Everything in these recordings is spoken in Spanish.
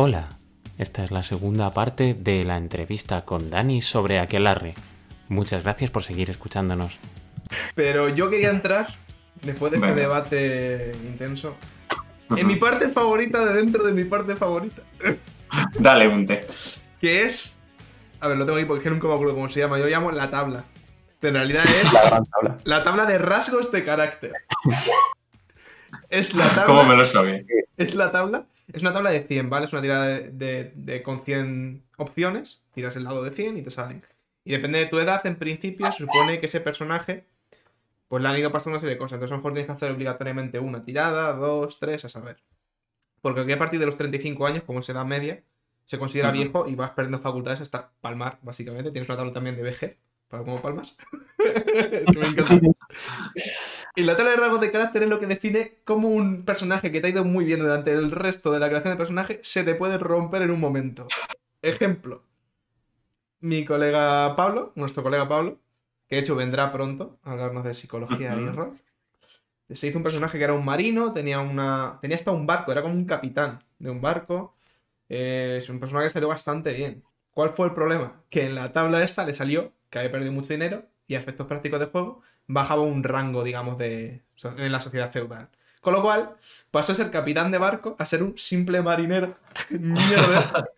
Hola, esta es la segunda parte de la entrevista con Dani sobre Aquelarre. Muchas gracias por seguir escuchándonos. Pero yo quería entrar, después de este debate intenso, en mi parte favorita de dentro de mi parte favorita, Dale un té. que es... A ver, lo tengo aquí porque es que nunca me acuerdo cómo se llama. Yo lo llamo la tabla. Pero en realidad es La gran tabla. la tabla de rasgos de carácter. Es la tabla... ¿Cómo me lo sabía? Es la tabla. Es una tabla de 100, ¿vale? Es una tirada de, de- de- con 100 opciones. Tiras el lado de 100 y te salen. Y depende de tu edad, en principio, se supone que ese personaje. Pues le han ido pasando una serie de cosas. Entonces, a lo mejor tienes que hacer obligatoriamente una tirada, dos, tres, a saber. Porque aquí a partir de los 35 años, como se da media, se considera viejo y vas perdiendo facultades hasta palmar, básicamente. Tienes una tabla también de vejez, para cómo palmas. es que me encanta. Y la tabla de rasgos de carácter es lo que define cómo un personaje que te ha ido muy bien durante el resto de la creación de personaje se te puede romper en un momento. Ejemplo. Mi colega Pablo, nuestro colega Pablo, que de hecho vendrá pronto a hablarnos de psicología y rol. Se hizo un personaje que era un marino, tenía una. tenía hasta un barco, era como un capitán de un barco. Eh, es un personaje que salió bastante bien. ¿Cuál fue el problema? Que en la tabla esta le salió que había perdido mucho dinero y a efectos prácticos de juego bajaba un rango, digamos, de en la sociedad feudal. Con lo cual, pasó a ser capitán de barco a ser un simple marinero. Mierda.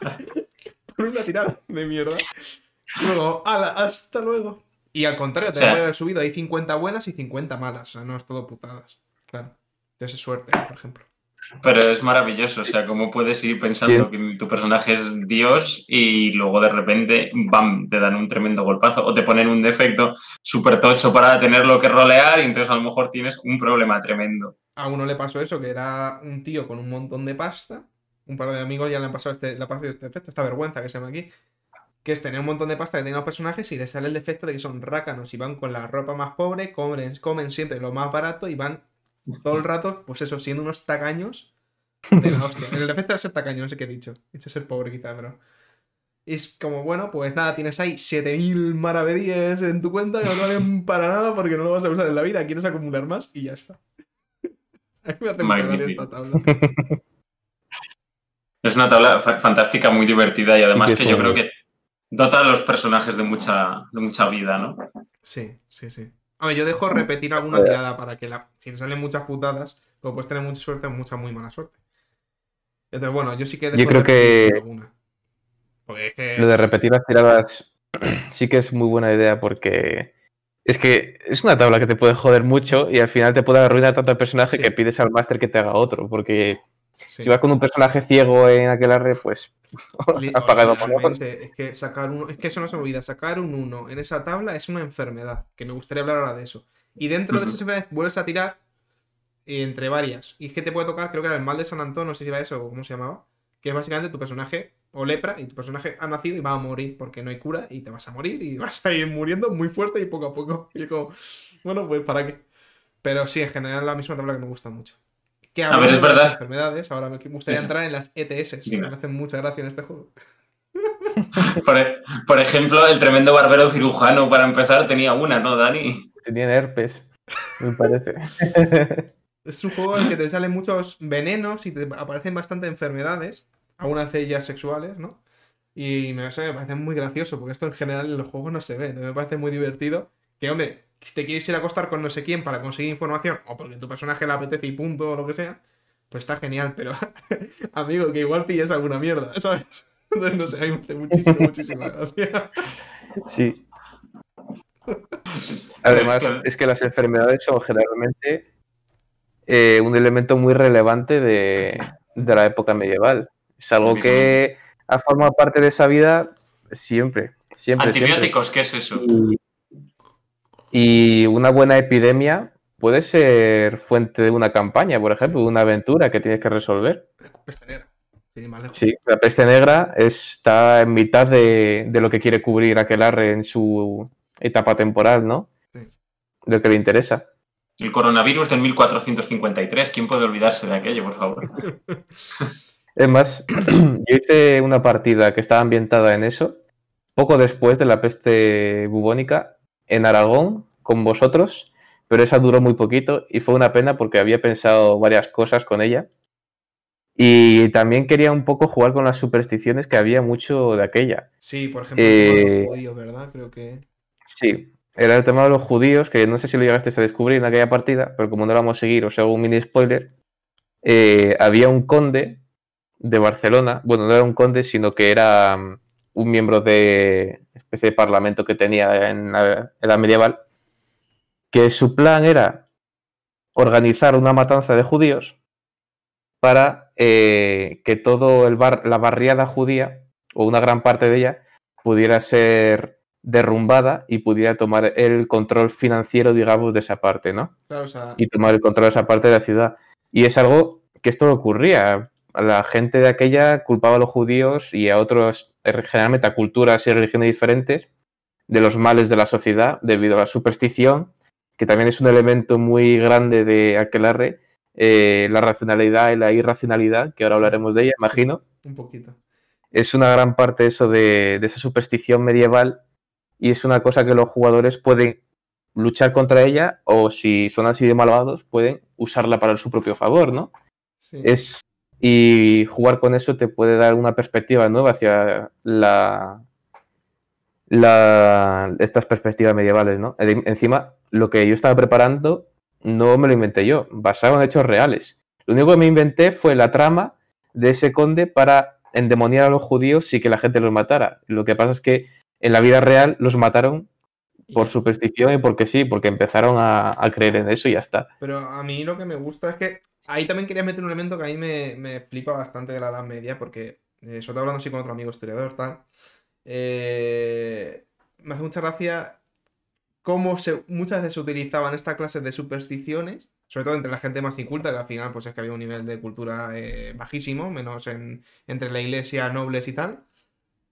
Por una tirada de mierda. Luego, ala, hasta luego. Y al contrario, te O sea- haber subido. Hay 50 buenas y 50 malas. O sea, no es todo putadas. Claro. Entonces es suerte, por ejemplo. Pero es maravilloso, o sea, cómo puedes ir pensando que tu personaje es Dios y luego de repente, ¡bam!, te dan un tremendo golpazo o te ponen un defecto súper tocho para tenerlo que rolear y entonces a lo mejor tienes un problema tremendo. A uno le pasó eso, que era un tío con un montón de pasta. Un par de amigos ya le han pasado este, le ha pasado este efecto, esta vergüenza que se llama aquí. Que es tener un montón de pasta que tienen los personajes y les sale el defecto de que son rácanos y van con la ropa más pobre, comen, comen siempre lo más barato y van todo el rato, pues eso, siendo unos tacaños de la hostia. El defecto era ser tacaño, no sé qué he dicho. He dicho ser pobre quizá, pero... Es como, bueno, pues nada, tienes ahí 7000 maravedíes en tu cuenta que no valen para nada porque no lo vas a usar en la vida, quieres acumular más y ya está. A mí me hace mucha esta tabla. Es una tabla fa- fantástica, muy divertida y además que que yo creo que dota a los personajes de mucha, de mucha vida, ¿no? Sí, sí, sí. A ver, yo dejo repetir alguna tirada para que la... si te salen muchas putadas, pues puedes tener mucha suerte o mucha muy mala suerte. Entonces, bueno, yo sí que dejo Yo creo que- alguna. Porque es que... Lo de repetir las tiradas sí que es muy buena idea porque es que es una tabla que te puede joder mucho y al final te puede arruinar tanto el personaje Sí. que pides al máster que te haga otro. Porque sí. si vas con un personaje ciego en aquel arre, pues Es que sacar uno, es que eso no se me olvida, sacar un 1 en esa tabla es una enfermedad, que me gustaría hablar ahora de eso. Y dentro de esa enfermedad vuelves a tirar eh, entre varias. Y es que te puede tocar, creo que era el mal de San Antón, no sé si era eso o cómo se llamaba, que es básicamente tu personaje o lepra y tu personaje ha nacido y va a morir porque no hay cura y te vas a morir y vas a ir muriendo muy fuerte y poco a poco. Y como, bueno, pues para qué. Pero sí, en general la misma tabla que me gusta mucho. Que A ver, es de las verdad. enfermedades, ahora me gustaría Eso. entrar en las ETS, que me hacen mucha gracia en este juego. Por, e- por ejemplo, el tremendo barbero cirujano, para empezar, tenía una, ¿no, Dani? tenían herpes, me parece. Es un juego en el que te salen muchos venenos y te aparecen bastante enfermedades, algunas de ellas sexuales, ¿no? Y me, parece muy gracioso, porque esto en general en los juegos no se ve. Entonces me parece muy divertido. Que, hombre, te quieres ir a acostar con no sé quién para conseguir información, o porque tu personaje le apetece y punto, o lo que sea, pues está genial, pero, amigo, que igual pillas alguna mierda, ¿sabes? Entonces, no sé, a mí me hace muchísimo, muchísima gracia. Sí. Además, es que las enfermedades son generalmente eh, un elemento muy relevante de, de la época medieval. Es algo que ha formado parte de esa vida siempre, siempre, siempre. Antibióticos, ¿qué es eso? Y, y una buena epidemia puede ser fuente de una campaña, por ejemplo, de una aventura que tienes que resolver. Peste negra. Sí, la peste negra está en mitad de, de lo que quiere cubrir Aquelarre en su etapa temporal, ¿no? Sí. Lo que le interesa. El coronavirus del 1453, ¿quién puede olvidarse de aquello, por favor? Es más, yo hice una partida que estaba ambientada en eso, poco después de la peste bubónica, en Aragón, con vosotros, pero esa duró muy poquito y fue una pena porque había pensado varias cosas con ella. Y también quería un poco jugar con las supersticiones que había mucho de aquella. Sí, por ejemplo, el tema de Eh, los judíos, ¿verdad? Creo que. Sí, era el tema de los judíos, que no sé si lo llegaste a descubrir en aquella partida, pero como no la vamos a seguir, os hago un mini spoiler. eh, había un conde de Barcelona, bueno, no era un conde, sino que era un miembro de especie de parlamento que tenía en la edad medieval, que su plan era organizar una matanza de judíos para eh, que todo el bar, la barriada judía, o una gran parte de ella, pudiera ser derrumbada y pudiera tomar el control financiero, digamos, de esa parte, ¿no? Claro, o sea. Y tomar el control de esa parte de la ciudad. Y es algo que esto ocurría. La gente de aquella culpaba a los judíos y a otros, eh, generalmente a culturas y religiones diferentes, de los males de la sociedad debido a la superstición, que también es un elemento muy grande de Aquelarre, eh, la racionalidad y la irracionalidad, que ahora hablaremos de ella, imagino Un poquito. es una gran parte eso de, de esa superstición medieval y es una cosa que los jugadores pueden luchar contra ella o si son así de malvados pueden usarla para su propio favor, ¿no? Sí. Es, y jugar con eso te puede dar una perspectiva nueva hacia la, la, estas perspectivas medievales, ¿no? En- Encima, lo que yo estaba preparando no me lo inventé yo, basado en hechos reales. Lo único que me inventé fue la trama de ese conde para endemoniar a los judíos y que la gente los matara. Lo que pasa es que en la vida real los mataron por superstición y porque sí, porque empezaron a, a creer en eso y ya está. Pero a mí lo que me gusta es que ahí también quería meter un elemento que a mí me, me flipa bastante de la Edad Media, porque, eh, sobre todo hablando así con otro amigo historiador, tal, eh, me hace mucha gracia cómo se, muchas veces se utilizaban estas clases de supersticiones, sobre todo entre la gente más inculta, que al final pues es que había un nivel de cultura eh, bajísimo, menos en, entre la iglesia, nobles y tal.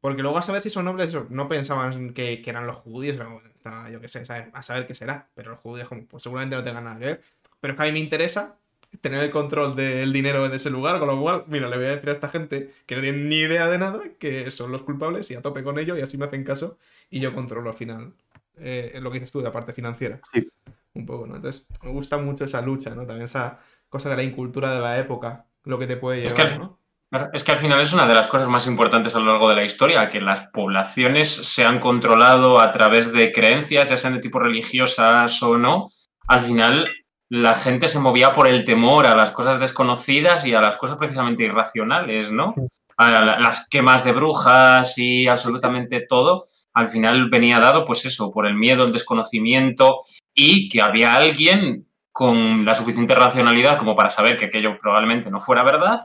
Porque luego a saber si son nobles, no pensaban que, que eran los judíos, bueno, está, yo qué sé, a saber qué será. Pero los judíos, como, pues seguramente no tengan nada que ver. Pero es que a mí me interesa tener el control del dinero de ese lugar, con lo cual, mira, le voy a decir a esta gente que no tienen ni idea de nada, que son los culpables y a tope con ello y así me hacen caso y yo controlo al final eh, lo que dices tú, la parte financiera. Sí. Un poco, ¿no? Entonces, me gusta mucho esa lucha, ¿no? También esa cosa de la incultura de la época, lo que te puede Es llevar, que- ¿no? Claro, Es que al final es una de las cosas más importantes a lo largo de la historia, que las poblaciones se han controlado a través de creencias, ya sean de tipo religiosas o no. Al final la gente se movía por el temor a las cosas desconocidas y a las cosas precisamente irracionales, ¿no? A la- las quemas de brujas y absolutamente todo, al final venía dado, pues eso, por el miedo, el desconocimiento y que había alguien con la suficiente racionalidad como para saber que aquello probablemente no fuera verdad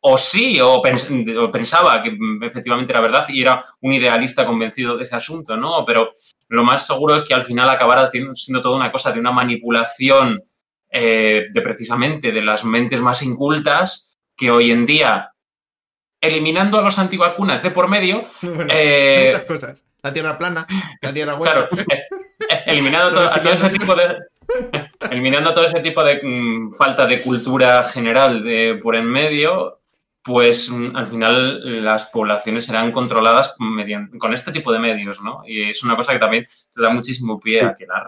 o sí, o, pens- o pensaba que efectivamente era verdad y era un idealista convencido de ese asunto, ¿no? Pero lo más seguro es que al final acabara siendo toda una cosa de una manipulación eh, de precisamente de las mentes más incultas que hoy en día, eliminando a los antivacunas de por medio, Bueno, eh, muchas cosas. La tierra plana, la tierra hueca. Claro, eh, eh, eliminando to- a todo ese tipo de. Eliminando todo ese tipo de mm, falta de cultura general de, por en medio, pues mm, al final las poblaciones serán controladas mediante, con este tipo de medios, ¿no? Y es una cosa que también te da muchísimo pie a que la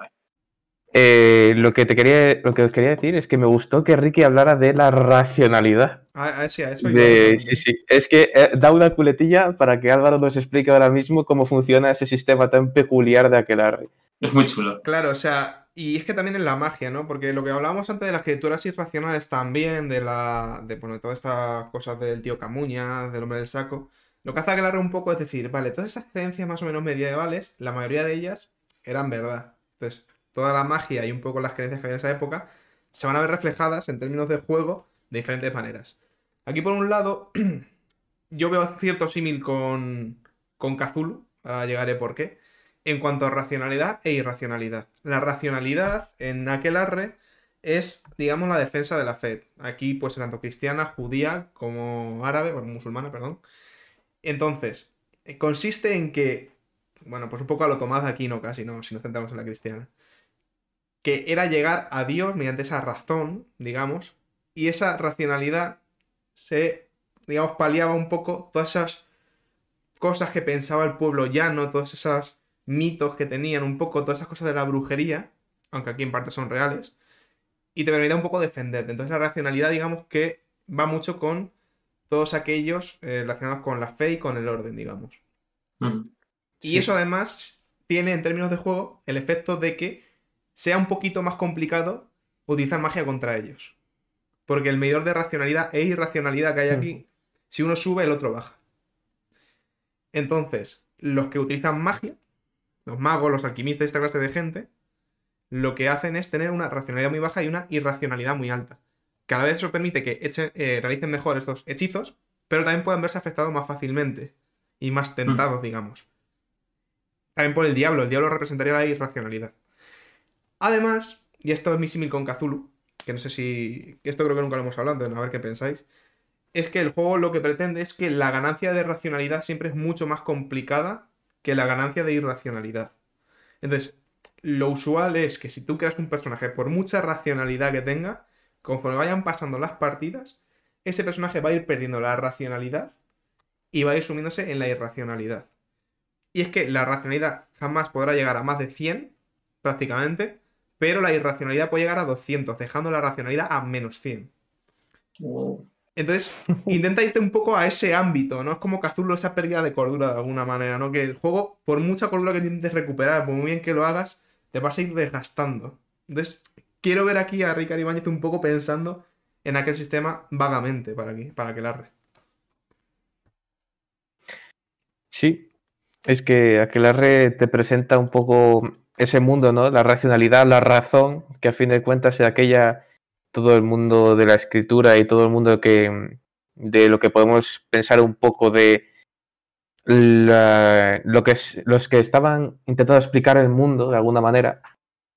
Eh, lo, que te quería, lo que os quería decir es que me gustó que Ricky hablara de la racionalidad. A, a- sí, a eso De- sí, sí. Es que eh, da una culetilla para que Álvaro nos explique ahora mismo cómo funciona ese sistema tan peculiar de Aquelarre. Es muy chulo. Claro, o sea, y es que también en la magia, ¿no? Porque lo que hablábamos antes de las criaturas irracionales también, de la. de bueno, todas estas cosas del tío Camuña, del hombre del saco. Lo que hace aclarar un poco es decir, vale, todas esas creencias más o menos medievales, la mayoría de ellas eran verdad. Entonces, toda la magia y un poco las creencias que había en esa época se van a ver reflejadas en términos de juego de diferentes maneras. Aquí, por un lado, yo veo cierto símil con, con Cthulhu, ahora llegaré por qué en cuanto a racionalidad e irracionalidad. La racionalidad en Aquelarre es, digamos, la defensa de la fe. Aquí, pues, tanto cristiana, judía como árabe, o musulmana, perdón. Entonces, eh, consiste en que, bueno, pues un poco a lo Tomás de Aquino casi, ¿no? Si nos centramos en la cristiana. Que era llegar a Dios mediante esa razón, digamos, y esa racionalidad se, digamos, paliaba un poco todas esas cosas que pensaba el pueblo llano, todas esas mitos que tenían, un poco todas esas cosas de la brujería, aunque aquí en parte son reales, y te permitía un poco defenderte. Entonces la racionalidad, digamos que va mucho con todos aquellos eh, relacionados con la fe y con el orden, digamos. Mm. Y Sí. eso además tiene en términos de juego el efecto de que sea un poquito más complicado utilizar magia contra ellos. Porque el medidor de racionalidad e irracionalidad que hay aquí, si uno sube, el otro baja. Entonces, los que utilizan magia, los magos, los alquimistas, esta clase de gente, lo que hacen es tener una racionalidad muy baja y una irracionalidad muy alta. Cada vez eso permite que echen- eh, realicen mejor estos hechizos, pero también pueden verse afectados más fácilmente y más tentados, digamos. También por el diablo, el diablo representaría la irracionalidad. Además, y esto es mi símil con Cthulhu, que no sé si. Esto creo que nunca lo hemos hablado, a ver qué pensáis. Es que el juego lo que pretende es que la ganancia de racionalidad siempre es mucho más complicada que la ganancia de irracionalidad. Entonces, lo usual es que si tú creas un personaje, por mucha racionalidad que tenga, conforme vayan pasando las partidas, ese personaje va a ir perdiendo la racionalidad y va a ir sumiéndose en la irracionalidad. Y es que la racionalidad jamás podrá llegar a más de 100, prácticamente, pero la irracionalidad puede llegar a 200, dejando la racionalidad a menos 100. Entonces, intenta irte un poco a ese ámbito, ¿no? Es como Cthulhu esa pérdida de cordura de alguna manera, ¿no? Que el juego, por mucha cordura que intentes recuperar, por muy bien que lo hagas, te vas a ir desgastando. Entonces, quiero ver aquí a Ricardo Ibáñez un poco pensando en aquel sistema vagamente para, aquí, para que larre. Sí, es que Aquelarre te presenta un poco ese mundo, ¿no? La racionalidad, la razón, que a fin de cuentas es aquella, todo el mundo de la escritura y todo el mundo que, de lo que podemos pensar un poco de la- lo que es, los que estaban intentando explicar el mundo de alguna manera,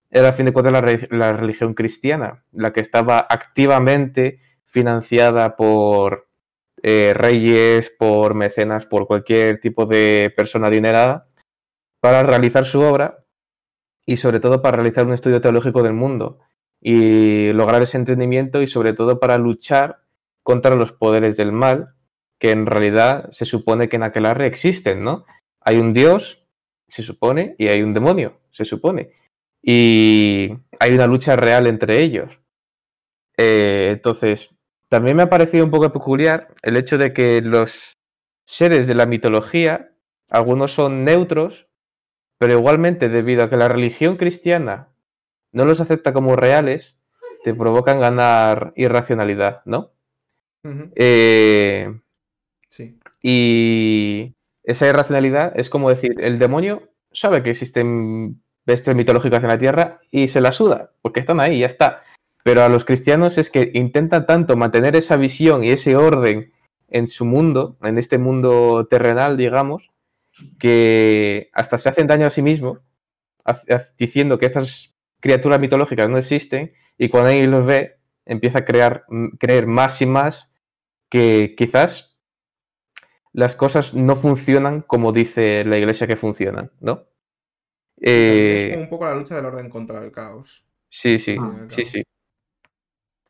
era a fin de cuentas la religión cristiana, la que estaba activamente financiada por eh, reyes, por mecenas, por cualquier tipo de persona adinerada, para realizar su obra y sobre todo para realizar un estudio teológico del mundo y lograr ese entendimiento y sobre todo para luchar contra los poderes del mal que en realidad se supone que en Aquelarre existen, ¿no? Hay un dios, se supone, y hay un demonio, se supone. Y hay una lucha real entre ellos. Eh, entonces, también me ha parecido un poco peculiar el hecho de que los seres de la mitología, algunos son neutros, pero igualmente debido a que la religión cristiana no los acepta como reales, te provocan ganar irracionalidad, ¿no? Eh, Sí. y esa irracionalidad es como decir, el demonio sabe que existen bestias mitológicas en la Tierra y se la suda, porque están ahí, ya está. Pero a los cristianos es que intentan tanto mantener esa visión y ese orden en su mundo, en este mundo terrenal, digamos, que hasta se hacen daño a sí haz- diciendo que estas criaturas mitológicas no existen, y cuando alguien los ve, empieza a crear, creer más y más que quizás las cosas no funcionan como dice la iglesia que funcionan, ¿no? es Eh, como un poco la lucha del orden contra el caos. Sí, sí, Ah, sí, sí.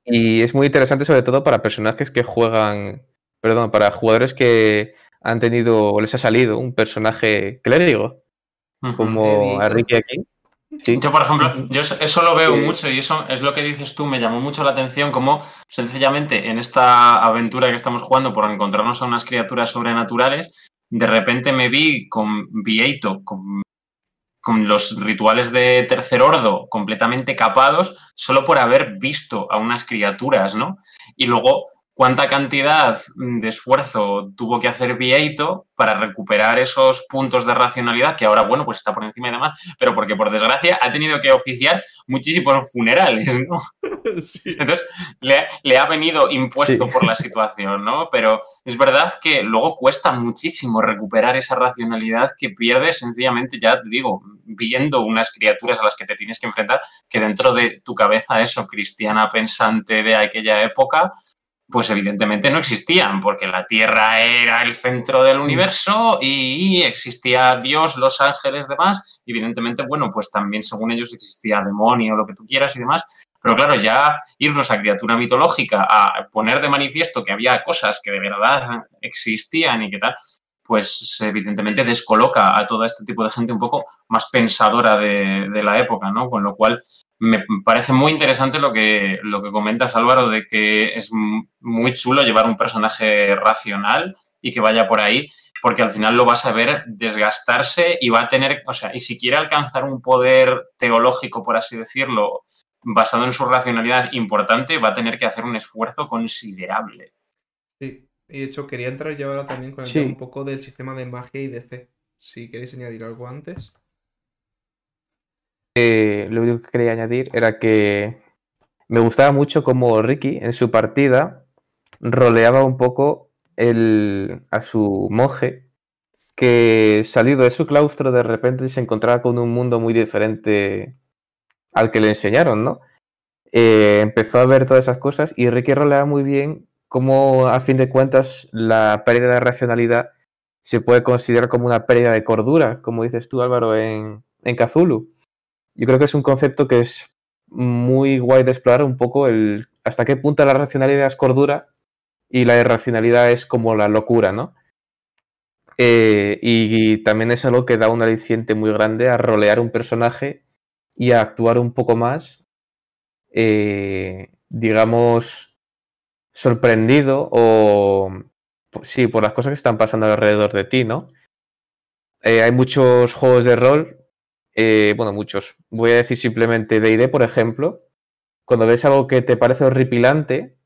Y es muy interesante sobre todo para personajes que juegan, perdón, para jugadores que han tenido o les ha salido un personaje clérigo, como. Ricky aquí. Sí, Yo, por ejemplo, yo eso- eso lo veo Sí. mucho y eso es lo que dices tú, me llamó mucho la atención, como sencillamente en esta aventura que estamos jugando por encontrarnos a unas criaturas sobrenaturales, de repente me vi con Vieito, con, con los rituales de tercer ordo completamente capados, solo por haber visto a unas criaturas, ¿no? Y luego, ¿cuánta cantidad de esfuerzo tuvo que hacer Vieito para recuperar esos puntos de racionalidad que ahora, bueno, pues está por encima y demás? pero porque por desgracia ha tenido que oficiar muchísimos funerales, ¿no? sí. Entonces le, le ha venido impuesto Sí. por la situación, ¿no? Pero es verdad que luego cuesta muchísimo recuperar esa racionalidad que pierdes sencillamente, ya te digo, viendo unas criaturas a las que te tienes que enfrentar, que dentro de tu cabeza eso, cristiana pensante de aquella época, pues evidentemente no existían, porque la Tierra era el centro del universo y existía Dios, los ángeles, demás. Evidentemente, bueno, pues también según ellos existía demonio, lo que tú quieras y demás. Pero claro, ya irnos a criatura mitológica, a poner de manifiesto que había cosas que de verdad existían y que tal, pues evidentemente descoloca a todo este tipo de gente un poco más pensadora de, la época, ¿no? Con lo cual me parece muy interesante lo que, lo que comentas, Álvaro, de que es muy chulo llevar un personaje racional y que vaya por ahí, porque al final lo vas a ver desgastarse y va a tener, o sea, y si quiere alcanzar un poder teológico, por así decirlo, basado en su racionalidad importante, va a tener que hacer un esfuerzo considerable. Sí, de hecho quería entrar yo ahora también con el tema un poco del sistema de magia y de fe. Si queréis añadir algo antes. Eh, lo único que quería añadir era que me gustaba mucho como Ricky en su partida roleaba un poco el, a su monje que salido de su claustro de repente se encontraba con un mundo muy diferente al que le enseñaron, ¿no? Eh, empezó a ver todas esas cosas y Ricky roleaba muy bien cómo a fin de cuentas la pérdida de racionalidad se puede considerar como una pérdida de cordura, como dices tú Álvaro en, en Cthulhu. Yo creo que es un concepto que es muy guay de explorar un poco el hasta qué punto la racionalidad es cordura y la irracionalidad es como la locura, ¿no? Eh, y, también es algo que da un aliciente muy grande a rolear un personaje y a actuar un poco más, eh, digamos, sorprendido o, sí, por las cosas que están pasando alrededor de ti, ¿no? Eh, hay muchos juegos de rol eh, bueno, muchos. Voy a decir simplemente DD, por ejemplo. Cuando ves algo que te parece horripilante,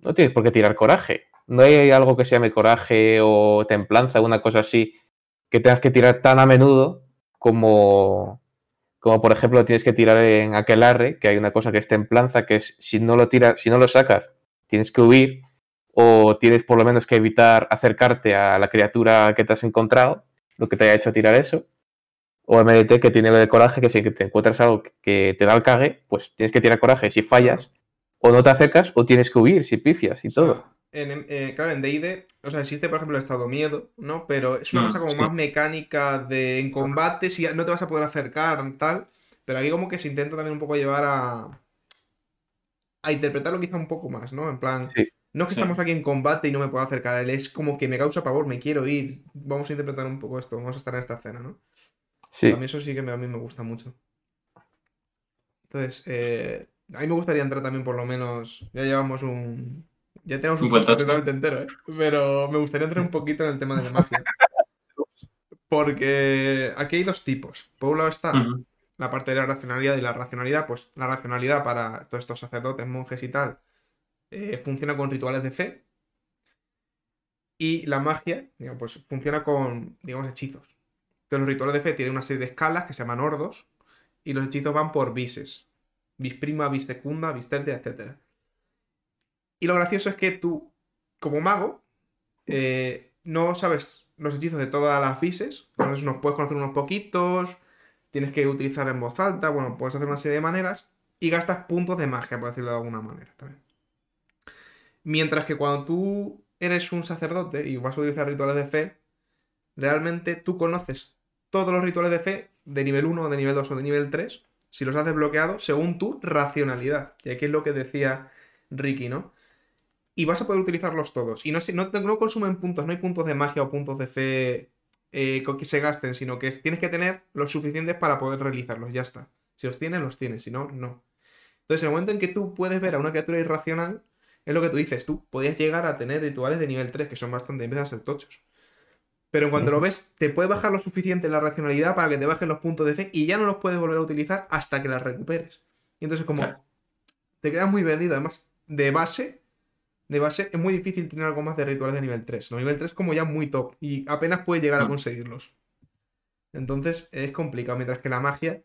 no tienes por qué tirar coraje. No hay algo que se llame coraje o templanza, una cosa así, que tengas que tirar tan a menudo como, como por ejemplo tienes que tirar en aquelarre, que hay una cosa que es templanza, que es si no lo tiras, si no lo sacas, tienes que huir o tienes por lo menos que evitar acercarte a la criatura que te has encontrado, lo que te haya hecho tirar eso o MDT que tiene lo de coraje, que si te encuentras algo que te da el cague, pues tienes que tirar coraje si fallas, o no te acercas, o tienes que huir si pifias y todo. En, eh, claro, en DD, o sea, existe por ejemplo el estado miedo, ¿no? Pero es una mm, cosa como más mecánica de en combate, si no te vas a poder acercar, tal. Pero aquí como que se intenta también un poco llevar a. a interpretarlo quizá un poco más, ¿no? En plan. No es que estamos aquí en combate y no me puedo acercar él, es como que me causa pavor, me quiero ir. Vamos a interpretar un poco esto, vamos a estar en esta escena, ¿no? A mí eso sí que a mí me gusta mucho. Entonces, eh, a mí me gustaría entrar también por lo menos. Ya llevamos un. Ya tenemos un, un entero, ¿eh? Pero me gustaría entrar un poquito en el tema de la magia. Porque aquí hay dos tipos. Por un lado está la parte de la racionalidad y la racionalidad, pues la racionalidad para todos estos sacerdotes, monjes y tal, eh, funciona con rituales de fe. Y la magia, digamos, pues funciona con, digamos, hechizos. Entonces, los rituales de fe tienen una serie de escalas que se llaman ordos y los hechizos van por bises. Bis prima, bis secunda, bis tercia, etc. Y lo gracioso es que tú, como mago, eh, no sabes los hechizos de todas las bises. Entonces, nos puedes conocer unos poquitos, tienes que utilizar en voz alta, bueno, puedes hacer una serie de maneras y gastas puntos de magia, por decirlo de alguna manera. También. Mientras que cuando tú eres un sacerdote y vas a utilizar rituales de fe, realmente tú conoces todos los rituales de fe de nivel 1, de nivel 2 o de nivel 3, si los haces bloqueados, según tu racionalidad. Y aquí es lo que decía Ricky, ¿no? Y vas a poder utilizarlos todos. Y no, no, no consumen puntos, no hay puntos de magia o puntos de fe eh, que se gasten, sino que tienes que tener los suficientes para poder realizarlos, ya está. Si los tienes, los tienes, si no, no. Entonces, en el momento en que tú puedes ver a una criatura irracional, es lo que tú dices, tú podías llegar a tener rituales de nivel 3, que son bastante, empiezan a ser tochos. Pero en cuanto lo ves, te puede bajar lo suficiente la racionalidad para que te bajen los puntos de fe y ya no los puedes volver a utilizar hasta que las recuperes. Y entonces, como te quedas muy vendido, además, de base, de base, es muy difícil tener algo más de rituales de nivel 3. ¿no? Nivel 3 como ya muy top y apenas puedes llegar a mm. conseguirlos. Entonces es complicado, mientras que la magia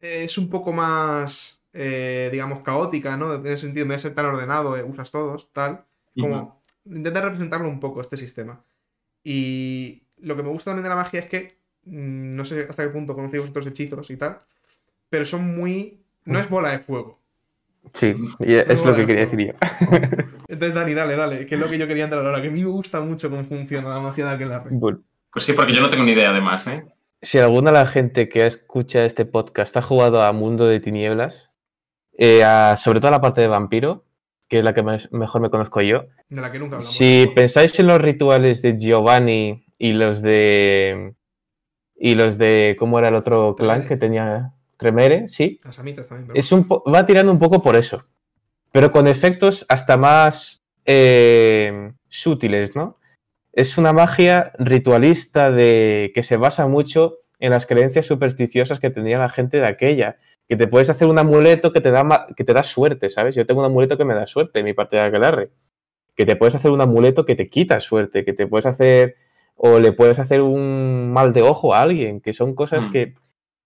es un poco más, eh, digamos, caótica, ¿no? En ese sentido, me ser tan ordenado, eh, usas todos, tal. Como intenta representarlo un poco este sistema. Y lo que me gusta también de la magia es que, mm, no sé hasta qué punto conocéis otros hechizos y tal, pero son muy... No es bola de fuego. Sí, es lo que quería decir yo. Entonces, Dani, dale, dale, que es lo que yo quería entrar ahora, que a mí me gusta mucho cómo funciona la magia de aquel bueno. Pues sí, porque yo no tengo ni idea además, ¿eh? Si alguna de la gente que escucha este podcast ha jugado a Mundo de Tinieblas, eh, sobre todo a la parte de vampiro, que es la que mejor me conozco yo. De la que nunca hablamos. Si pensáis en los rituales de Giovanni y los de. Y los de. ¿Cómo era el otro clan Tremere. que tenía? Tremere, sí. Las amitas también. pero Es un po- va tirando un poco por eso. Pero con efectos hasta más eh, sutiles, ¿no? Es una magia ritualista de que se basa mucho en las creencias supersticiosas que tenía la gente de aquella. Que te puedes hacer un amuleto que te da, que te da suerte, ¿sabes? Yo tengo un amuleto que me da suerte en mi parte de aquelarre. Que te puedes hacer un amuleto que te quita suerte, que te puedes hacer o le puedes hacer un mal de ojo a alguien, que son cosas Mm. que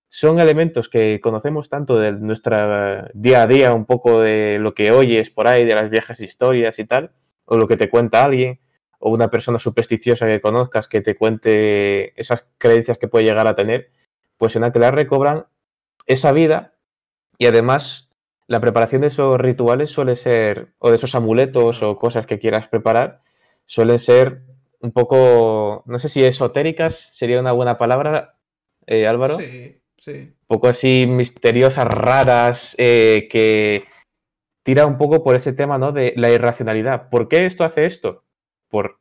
son elementos que conocemos tanto de nuestra día a día, un poco de lo que oyes por ahí, de las viejas historias y tal, o lo que te cuenta alguien, o una persona supersticiosa que conozcas que te cuente esas creencias que puede llegar a tener, pues en Aquelarre cobran esa vida y además la preparación de esos rituales suele ser, o de esos amuletos o cosas que quieras preparar, suelen ser un poco, no sé si esotéricas sería una buena palabra, eh, Álvaro. Sí, un poco así misteriosas, raras, eh, que tira un poco por ese tema, ¿no? De la irracionalidad. ¿Por qué esto hace esto? Por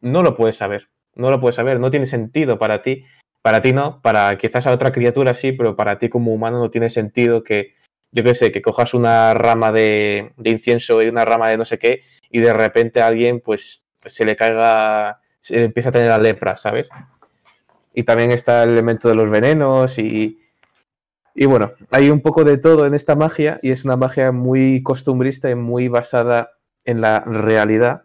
no lo puedes saber, no lo puedes saber, no tiene sentido para ti. Para ti no, para quizás a otra criatura sí, pero para ti como humano no tiene sentido que, yo qué sé, que cojas una rama de, de incienso y una rama de no sé qué y de repente a alguien pues se le caiga, se le empieza a tener la lepra, ¿sabes? Y también está el elemento de los venenos y, y bueno, hay un poco de todo en esta magia y es una magia muy costumbrista y muy basada en la realidad.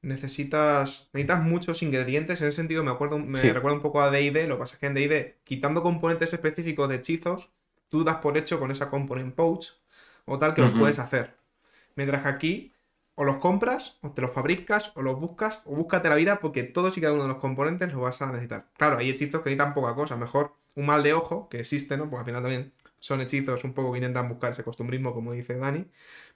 Necesitas, necesitas muchos ingredientes. En ese sentido, me acuerdo, me Sí. recuerda un poco a DD. Lo que pasa es que en DD, quitando componentes específicos de hechizos, tú das por hecho con esa component pouch o tal que Ujú. puedes hacer. Mientras que aquí, o los compras, o te los fabricas, o los buscas, o búscate la vida, porque todos y cada uno de los componentes los vas a necesitar. Claro, hay hechizos que necesitan poca cosa. Mejor un mal de ojo, que existe, ¿no? Porque al final también son hechizos un poco que intentan buscar ese costumbrismo, como dice Dani.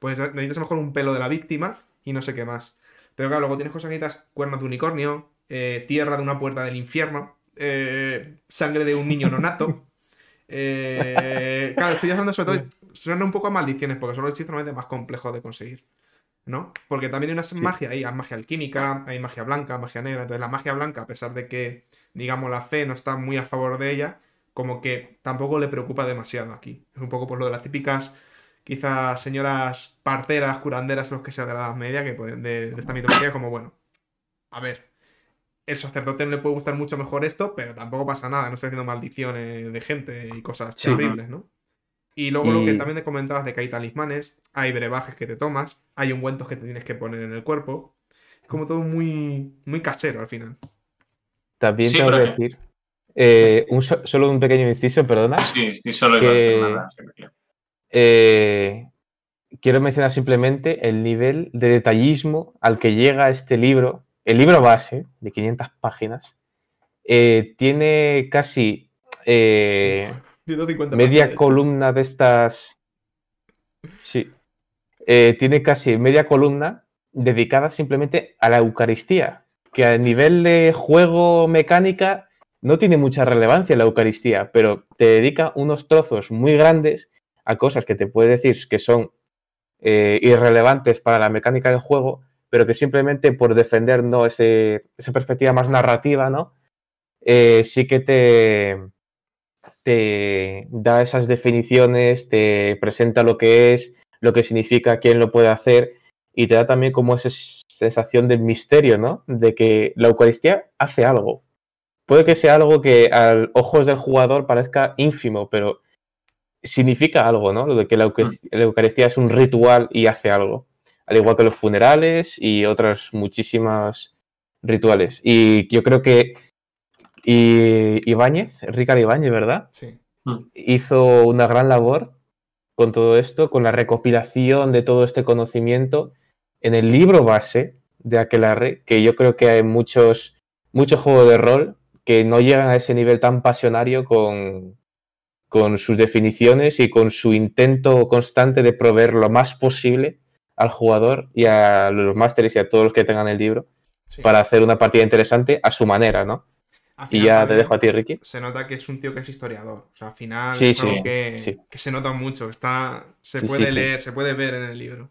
Pues necesitas a lo mejor un pelo de la víctima y no sé qué más. Pero claro, luego tienes cosas que necesitas cuernos de unicornio, eh, tierra de una puerta del infierno, eh, sangre de un niño nonato. eh, claro, estoy hablando sobre todo, suena un poco a maldiciones, porque son los hechizos normalmente más complejos de conseguir. ¿No? Porque también hay una magia ahí, hay magia alquímica, hay magia blanca, magia negra. Entonces la magia blanca, a pesar de que, digamos, la fe no está muy a favor de ella, como que tampoco le preocupa demasiado aquí. Es un poco por lo de las típicas, quizás señoras parteras, curanderas, los que sea de la Edad Media, que pueden- de, de esta mitología, como bueno, a ver, el sacerdote no le puede gustar mucho mejor esto, pero tampoco pasa nada, no estoy haciendo maldiciones de gente y cosas Sí. terribles, ¿no? Y luego lo que también te comentabas de que hay talismanes, hay brebajes que te tomas, hay ungüentos que te tienes que poner en el cuerpo. Es como todo muy, muy casero al final. También Sí, tengo que pero- decir, eh, un solo un pequeño inciso, perdona. Sí, sí, solo iba a decir Que- nada. Eh, quiero mencionar simplemente el nivel de detallismo al que llega este libro. El libro base, de 500 páginas, eh, tiene casi eh, 150 media páginas. columna de estas. Sí. Eh, tiene casi media columna dedicada simplemente a la Eucaristía, que a nivel de juego mecánica no tiene mucha relevancia la Eucaristía, pero te dedica unos trozos muy grandes a cosas que te puede decir que son eh, irrelevantes para la mecánica del juego, pero que simplemente por defender ¿no? Ese- esa perspectiva más narrativa, ¿no? Eh, sí que te, te da esas definiciones, te presenta lo que es, lo que significa, quién lo puede hacer y te da también como esa sensación de misterio, ¿no? De que la Eucaristía hace algo. Puede que sea algo que a ojos del jugador parezca ínfimo, pero significa algo, ¿no? Lo de que la, Eucarist- la Eucaristía es un ritual y hace algo. Al igual que los funerales y otros muchísimos rituales. Y yo creo que y Ibáñez, Ricardo Ibáñez, ¿verdad? Sí. hizo una gran labor con todo esto, con la recopilación de todo este conocimiento en el libro base de Aquelarre, que yo creo que hay muchos, muchos juegos de rol que no llegan a ese nivel tan pasionario con, con sus definiciones y con su intento constante de proveer lo más posible al jugador y a los másteres y a todos los que tengan el libro sí. para hacer una partida interesante a su manera, ¿no? Y ya te dejo a ti, Ricky. Se nota que es un tío que es historiador. O sea, al final Sí, es algo que, sí. que se nota mucho. Está, se Sí, puede sí, sí. leer, se puede ver en el libro.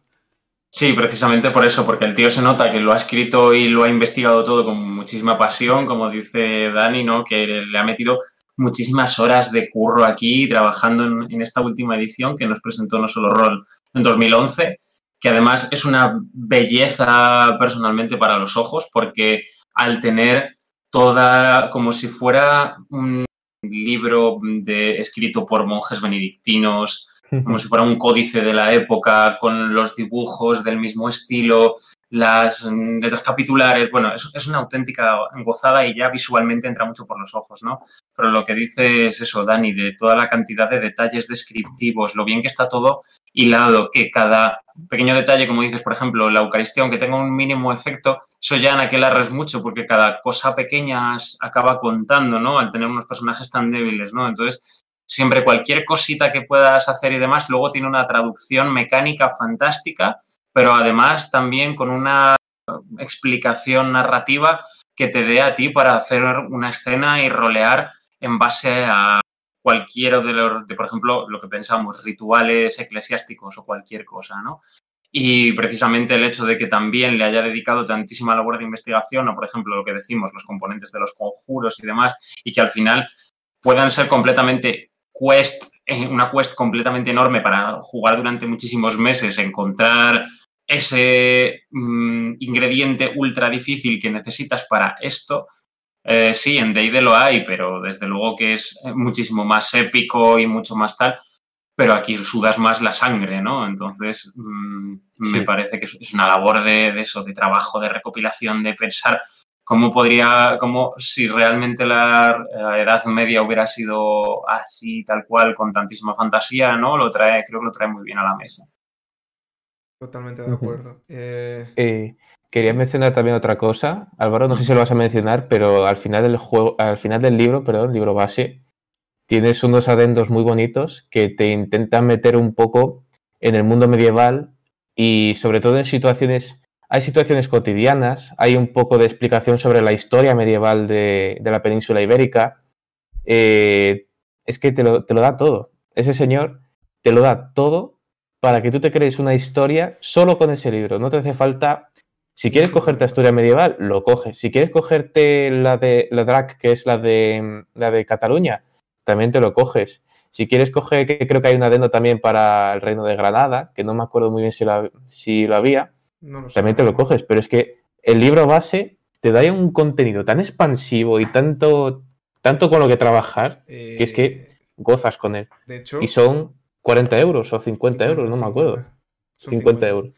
Sí, precisamente por eso, porque el tío se nota que lo ha escrito y lo ha investigado todo con muchísima pasión, como dice Dani, ¿no? Que le ha metido muchísimas horas de curro aquí trabajando en, en esta última edición que nos presentó no solo Roll en 2011, que además es una belleza personalmente para los ojos porque al tener toda como si fuera un libro de, escrito por monjes benedictinos, como si fuera un códice de la época, con los dibujos del mismo estilo, las letras capitulares, bueno, es, es, una auténtica gozada y ya visualmente entra mucho por los ojos, ¿no? Pero lo que dice es eso, Dani, de toda la cantidad de detalles descriptivos, lo bien que está todo hilado, que cada pequeño detalle, como dices, por ejemplo, la Eucaristía, aunque tenga un mínimo efecto, eso ya en aquel es mucho, porque cada cosa pequeña acaba contando, ¿no? Al tener unos personajes tan débiles, ¿no? Entonces, siempre cualquier cosita que puedas hacer y demás, luego tiene una traducción mecánica fantástica pero además también con una explicación narrativa que te dé a ti para hacer una escena y rolear en base a cualquiera de los, de, por ejemplo, lo que pensamos, rituales eclesiásticos o cualquier cosa, ¿no? Y precisamente el hecho de que también le haya dedicado tantísima labor de investigación, o por ejemplo lo que decimos, los componentes de los conjuros y demás, y que al final puedan ser completamente quest, eh, una quest completamente enorme para jugar durante muchísimos meses, encontrar ese mmm, ingrediente ultra difícil que necesitas para esto, eh, sí, en D&D lo hay, pero desde luego que es muchísimo más épico y mucho más tal, pero aquí sudas más la sangre, ¿no? Entonces, mmm, sí. me parece que es una labor de, de, eso, de trabajo, de recopilación, de pensar cómo podría, cómo si realmente la, Edad Media hubiera sido así, tal cual, con tantísima fantasía, ¿no? Lo trae, creo que lo trae muy bien a la mesa. Totalmente de acuerdo. Uh -huh. eh... Eh, quería mencionar también otra cosa. Álvaro, no sé si lo vas a mencionar, pero al final del juego, al final del libro, perdón, libro base, tienes unos adendos muy bonitos que te intentan meter un poco en el mundo medieval y sobre todo en situaciones. Hay situaciones cotidianas, hay un poco de explicación sobre la historia medieval de, de la península ibérica. Eh, es que te lo, te lo da todo. Ese señor te lo da todo para que tú te crees una historia solo con ese libro. No te hace falta. Si quieres cogerte la historia medieval, lo coges. Si quieres cogerte la de la DRAC, que es la de la de Cataluña, también te lo coges. Si quieres coger, que creo que hay un adendo también para el Reino de Granada, que no me acuerdo muy bien si lo, si lo había, no lo también te lo coges. Pero es que el libro base te da un contenido tan expansivo y tanto, tanto con lo que trabajar, eh... que es que gozas con él. De hecho, y son 40 euros o 50 euros, no me acuerdo. 50 euros.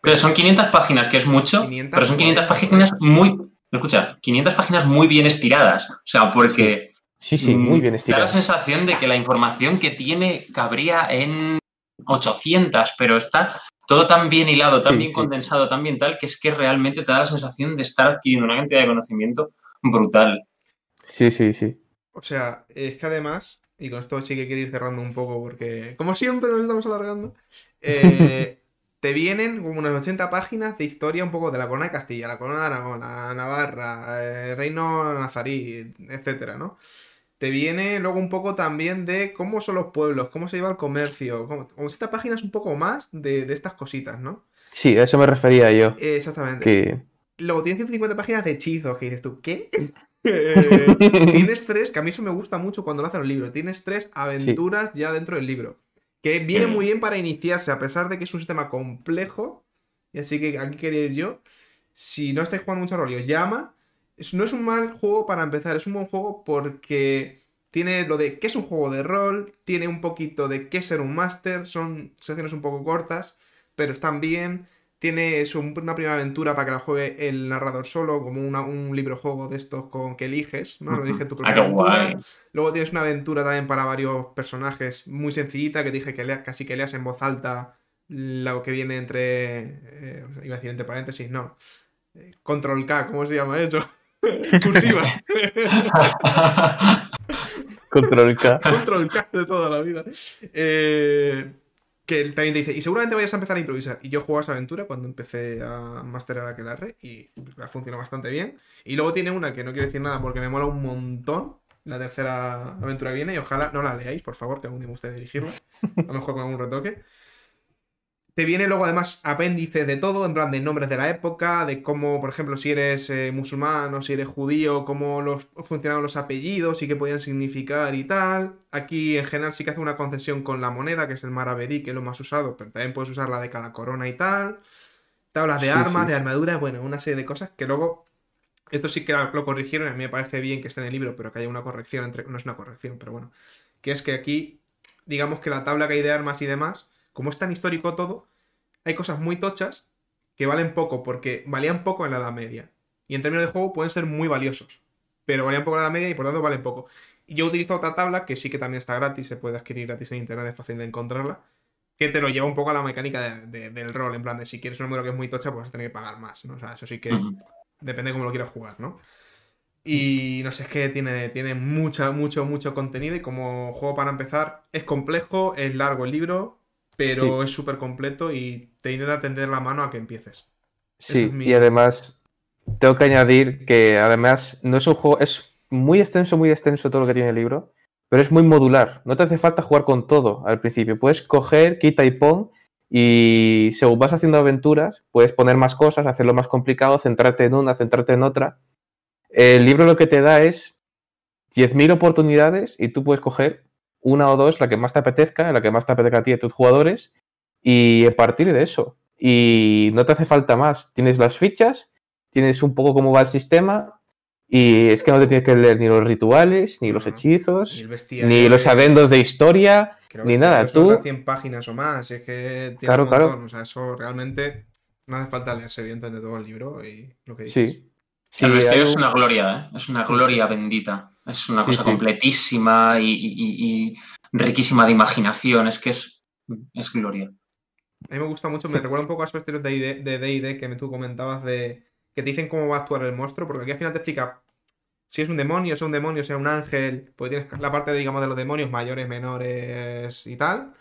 Pero son 500 páginas, que es mucho, 500, pero son 500 páginas muy... Escucha, 500 páginas muy bien estiradas. O sea, porque... Sí, sí, sí muy bien estiradas. Da la sensación de que la información que tiene cabría en 800, pero está todo tan bien hilado, tan sí, bien sí. condensado, tan bien tal, que es que realmente te da la sensación de estar adquiriendo una cantidad de conocimiento brutal. Sí, sí, sí. O sea, es que además y con esto sí que quiero ir cerrando un poco porque, como siempre, nos estamos alargando. Eh, te vienen como unas 80 páginas de historia un poco de la corona de Castilla, la corona de Aragón, la Navarra, el reino nazarí, etcétera, ¿no? Te viene luego un poco también de cómo son los pueblos, cómo se lleva el comercio, como, como esta página es un poco más de, de, estas cositas, ¿no? Sí, a eso me refería yo. Eh, exactamente. Que... Luego tienes 150 páginas de hechizos que dices tú, ¿qué? Eh, tienes tres, que a mí eso me gusta mucho cuando lo hacen los libros. Tienes tres aventuras sí. ya dentro del libro. Que viene muy bien para iniciarse, a pesar de que es un sistema complejo. Y así que aquí quería ir yo. Si no estáis jugando mucho rol y os llama, no es un mal juego para empezar, es un buen juego porque tiene lo de qué es un juego de rol, tiene un poquito de qué ser un máster, son secciones un poco cortas, pero están bien tiene una primera aventura para que la juegue el narrador solo, como una, un libro juego de estos con que eliges, ¿no? Lo elige tu propia ah, aventura. Luego tienes una aventura también para varios personajes muy sencillita, que dije que lea, casi que leas en voz alta lo que viene entre. Eh, iba a decir entre paréntesis, no. Eh, control K, ¿cómo se llama eso? Cursiva. Control K. Control K de toda la vida. Eh, que también te dice, y seguramente vayas a empezar a improvisar. Y yo juego a esa aventura cuando empecé a masterar Aquelarre y ha funcionado bastante bien. Y luego tiene una que no quiero decir nada porque me mola un montón. La tercera aventura viene y ojalá no la leáis, por favor, que algún día me guste dirigirla. A lo mejor con algún retoque. Te viene luego además apéndice de todo, en plan de nombres de la época, de cómo, por ejemplo, si eres eh, musulmán o si eres judío, cómo los, funcionaban los apellidos y qué podían significar y tal. Aquí en general sí que hace una concesión con la moneda, que es el maravedí, que es lo más usado, pero también puedes usar la de cada corona y tal. Tablas de Sí, armas, sí. de armadura, bueno, una serie de cosas que luego... Esto sí que lo corrigieron, a mí me parece bien que esté en el libro, pero que haya una corrección entre... No es una corrección, pero bueno. Que es que aquí, digamos que la tabla que hay de armas y demás, como es tan histórico todo, hay cosas muy tochas que valen poco porque valían poco en la Edad Media. Y en términos de juego pueden ser muy valiosos. Pero valían poco en la Edad Media y por tanto valen poco. Yo utilizo otra tabla que sí que también está gratis, se puede adquirir gratis en internet, es fácil de encontrarla. Que te lo lleva un poco a la mecánica de- de- del rol. En plan, de si quieres un número que es muy tocha, pues vas a tener que pagar más. ¿no? O sea, eso sí que depende de cómo lo quieras jugar, ¿no? Y no sé, es que tiene, tiene mucho, mucho, mucho contenido. Y como juego para empezar, es complejo, es largo el libro, pero es súper completo y te intenta tender la mano a que empieces. Sí, es mi- y además tengo que añadir que además no es un juego, es muy extenso, muy extenso todo lo que tiene el libro, pero es muy modular. No te hace falta jugar con todo al principio. Puedes coger, quita y pon y según vas haciendo aventuras, puedes poner más cosas, hacerlo más complicado, centrarte en una, centrarte en otra. El libro lo que te da es 10.000 oportunidades y tú puedes coger una o dos, la que más te apetezca, la que más te apetezca a ti y a tus jugadores, y a partir de eso. Y no te hace falta más. Tienes las fichas, tienes un poco cómo va el sistema, y es que no te tienes que leer ni los rituales, ni los hechizos, Ni ni los de- adendos de historia. creo ni que nada, tú- otras 100 páginas o más. Es que tiene Claro, un claro. O sea, eso realmente no hace falta leerse evidentemente todo el libro y lo que dices. Sí. Sí, el vestido hay es un- una gloria, ¿eh? Es una gloria bendita. Es una Sí, cosa sí. completísima y, y- y- y riquísima de imaginación. Es que es, es gloria. A mí me gusta mucho, me recuerda un poco a esos estilos de D&D que me- tú comentabas de que te dicen cómo va a actuar el monstruo, porque aquí al final te explica si es un demonio, si es un demonio, si es un ángel, pues tienes la parte, digamos, de los demonios mayores, menores y tal,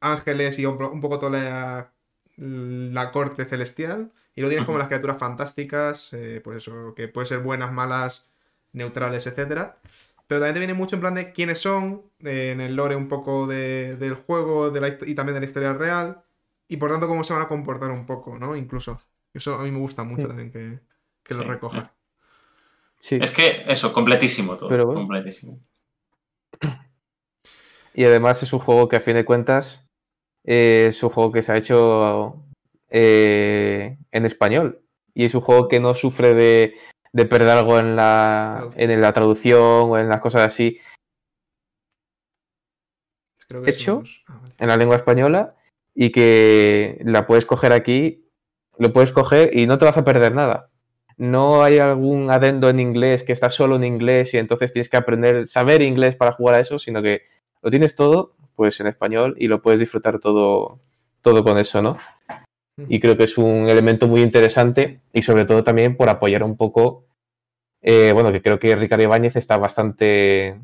ángeles y un, po- un poco toda la, la corte celestial, y luego tienes como las criaturas fantásticas, eh, pues eso, que pueden ser buenas, malas, neutrales, etcétera. Pero también te viene mucho en plan de quiénes son, eh, en el lore un poco de- del juego de la y también de la historia real, y por tanto cómo se van a comportar un poco, ¿no? Incluso. Eso a mí me gusta mucho Sí. también que, que lo recoja. Sí. Es que eso, completísimo todo. Pero bueno. Completísimo. Y además es un juego que a fin de cuentas eh, es un juego que se ha hecho eh, en español. Y es un juego que no sufre de, de perder algo en la, Traducción. en la traducción o en las cosas así Creo que ¿Hecho? somos- ah, vale. en la lengua española y que la puedes coger aquí, lo puedes coger y no te vas a perder nada. No hay algún adendo en inglés que está solo en inglés y entonces tienes que aprender, saber inglés para jugar a eso, sino que lo tienes todo pues en español y lo puedes disfrutar todo, todo con eso, ¿no? Y creo que es un elemento muy interesante y sobre todo también por apoyar un poco, eh, bueno, que creo que Ricardo Ibáñez está bastante,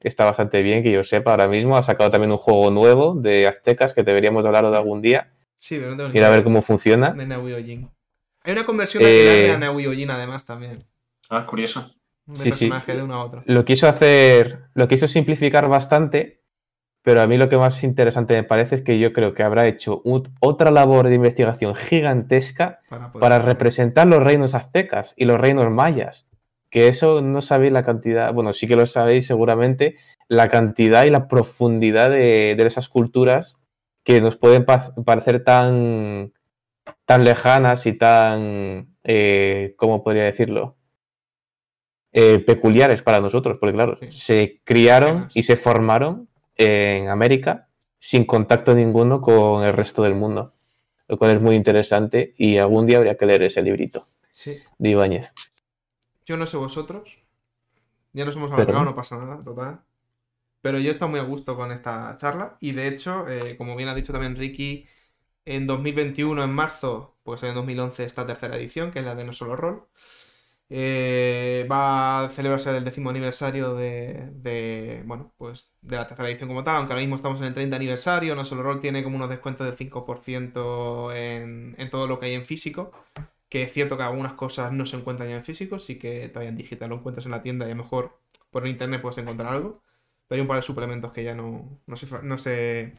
está bastante bien, que yo sepa ahora mismo, ha sacado también un juego nuevo de aztecas que deberíamos hablar de algún día, Sí, pero no ir a ver cómo funciona. de Naui. Hay una conversión de Eh, a Naui además también. Ah, curioso. Un sí, sí. personaje de uno a otro. Lo quiso hacer, lo quiso simplificar bastante, pero a mí lo que más interesante me parece es que yo creo que habrá hecho otra labor de investigación gigantesca Para, representar los reinos aztecas y los reinos mayas. Que eso no sabéis la cantidad, bueno, sí que lo sabéis seguramente, la cantidad y la profundidad de, de esas culturas que nos pueden pa- parecer tan, tan lejanas y tan, eh, ¿cómo podría decirlo? Eh, peculiares para nosotros, porque claro, Sí. se criaron y se formaron en América sin contacto ninguno con el resto del mundo, lo cual es muy interesante y algún día habría que leer ese librito Sí. de Ibáñez. Yo no sé vosotros. Ya nos hemos Pero- alargado, no pasa nada, total. Pero yo estado muy a gusto con esta charla. Y de hecho, eh, como bien ha dicho también Ricky, en 2021, en marzo, pues en 2011, esta tercera edición, que es la de No Solo Rol. Eh, va a celebrarse el décimo aniversario de, bueno, pues de la tercera edición como tal, aunque ahora mismo estamos en el 30 aniversario, No Solo Rol tiene como unos descuentos del 5% en, en todo lo que hay en físico que es cierto que algunas cosas no se encuentran ya en físico, sí que todavía en digital lo encuentras en la tienda y a lo mejor por internet puedes encontrar algo. Pero hay un par de suplementos que ya no, no, se, no, se,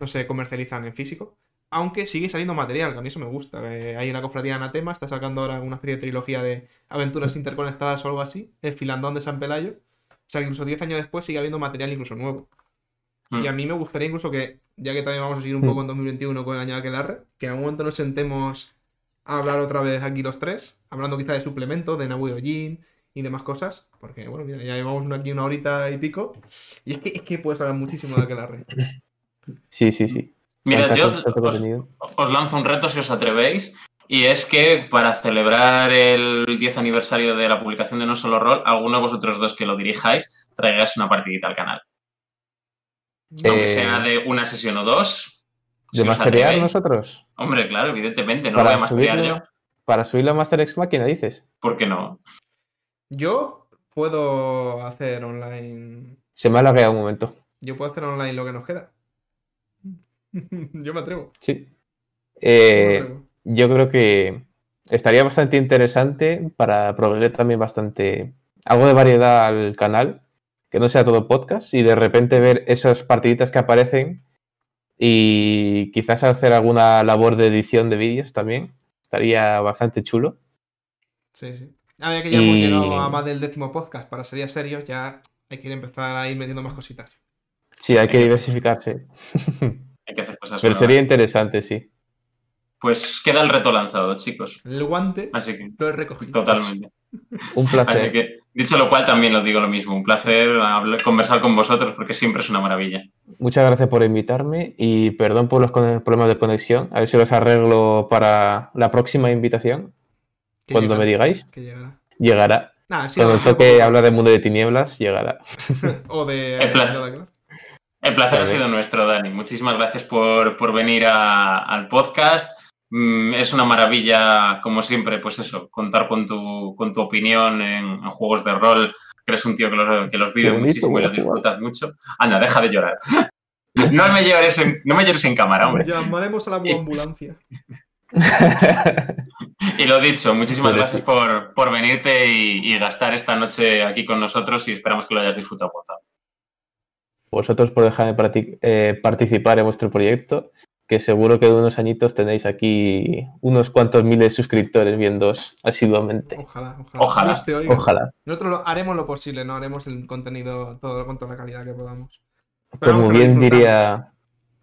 no se comercializan en físico. Aunque sigue saliendo material, que a mí eso me gusta. en la cofradía de Anatema está sacando ahora una especie de trilogía de aventuras interconectadas o algo así, el filandón de San Pelayo. O sea, que incluso 10 años después sigue habiendo material incluso nuevo. Mm. Y a mí me gustaría incluso que, ya que también vamos a seguir un poco en 2021 con el año Aquelarre, que en algún momento nos sentemos a hablar otra vez aquí los tres, hablando quizá de suplementos, de Nabu Jin y demás cosas, porque bueno, mira, ya llevamos una- aquí una horita y pico, y es que, es que puedes hablar muchísimo de Aquelarre. Sí, sí, sí. Mira, yo os, lanzo un reto si os atrevéis. Y es que para celebrar el 10 aniversario de la publicación de No Solo Roll, alguno de vosotros dos que lo dirijáis, traigáis una partidita al canal. Aunque Eh, sea de una sesión o dos. si ¿De os masterear nosotros? Hombre, claro, evidentemente, no lo voy a masterear subirlo, yo. para subirlo a Master X Máquina, dices. ¿Por qué no? Yo puedo hacer online. Se me ha lagueado un momento. Yo puedo hacer online lo que nos queda. Yo me atrevo. Sí. yo me Eh, atrevo. yo creo que estaría bastante interesante para proveer también bastante algo de variedad al canal, que no sea todo podcast y de repente ver esas partiditas que aparecen y quizás hacer alguna labor de edición de vídeos también. Estaría bastante chulo. Sí, sí. Ahora ya que ya hemos Y- llegado a más del décimo podcast para series serios, ya hay que ir empezar a ir metiendo más cositas. Sí, hay que diversificarse. Hay que hacer cosas Pero sería interesante, sí. Pues queda el reto lanzado, chicos. El guante Así que, lo he recogido. totalmente. Un Así placer. que, dicho lo cual, también os digo lo mismo. Un placer hablar- conversar con vosotros porque siempre es una maravilla. Muchas gracias por invitarme y perdón por los problemas de conexión. A ver si los arreglo para la próxima invitación. Cuando me digáis, Que llegará. llegará. Nada, sí, Cuando mejor- toque hablar del mundo de tinieblas, llegará. O de. En plan- El placer ha sido nuestro, Dani. Muchísimas gracias por, por venir a- al podcast. Mm, es una maravilla, como siempre, pues eso, contar con tu, con tu opinión en, en juegos de rol. Que eres un tío que los, que los vive bonito, muchísimo y los disfrutas mucho. Anda, deja de llorar. No me llores en, no me llores en cámara, hombre. Llamaremos a la ambulancia. Y lo dicho, muchísimas gracias por, por venirte y, y gastar esta noche aquí con nosotros y esperamos que lo hayas disfrutado. Vosotros por dejarme eh, participar en vuestro proyecto, que seguro que de unos añitos tenéis aquí unos cuantos miles de suscriptores viéndoos asiduamente. Ojalá, ojalá. Ojalá. Dios te oiga. Ojalá. Nosotros lo- haremos lo posible, no haremos el contenido todo con toda la calidad que podamos. Pero Como bien diría,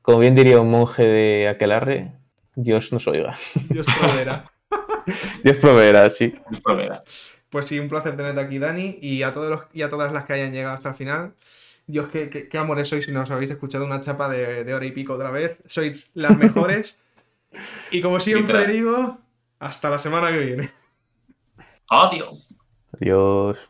como bien diría un monje de Aquelarre, Dios nos oiga. Dios proveerá. Dios proveerá, sí. Dios proveerá. Pues sí, un placer tenerte aquí, Dani, y a todos los, y a todas las que hayan llegado hasta el final. Dios, qué, qué, qué amores sois si nos habéis escuchado una chapa de, de hora y pico otra vez. Sois las mejores. y como siempre digo, hasta la semana que viene. Adiós. Adiós.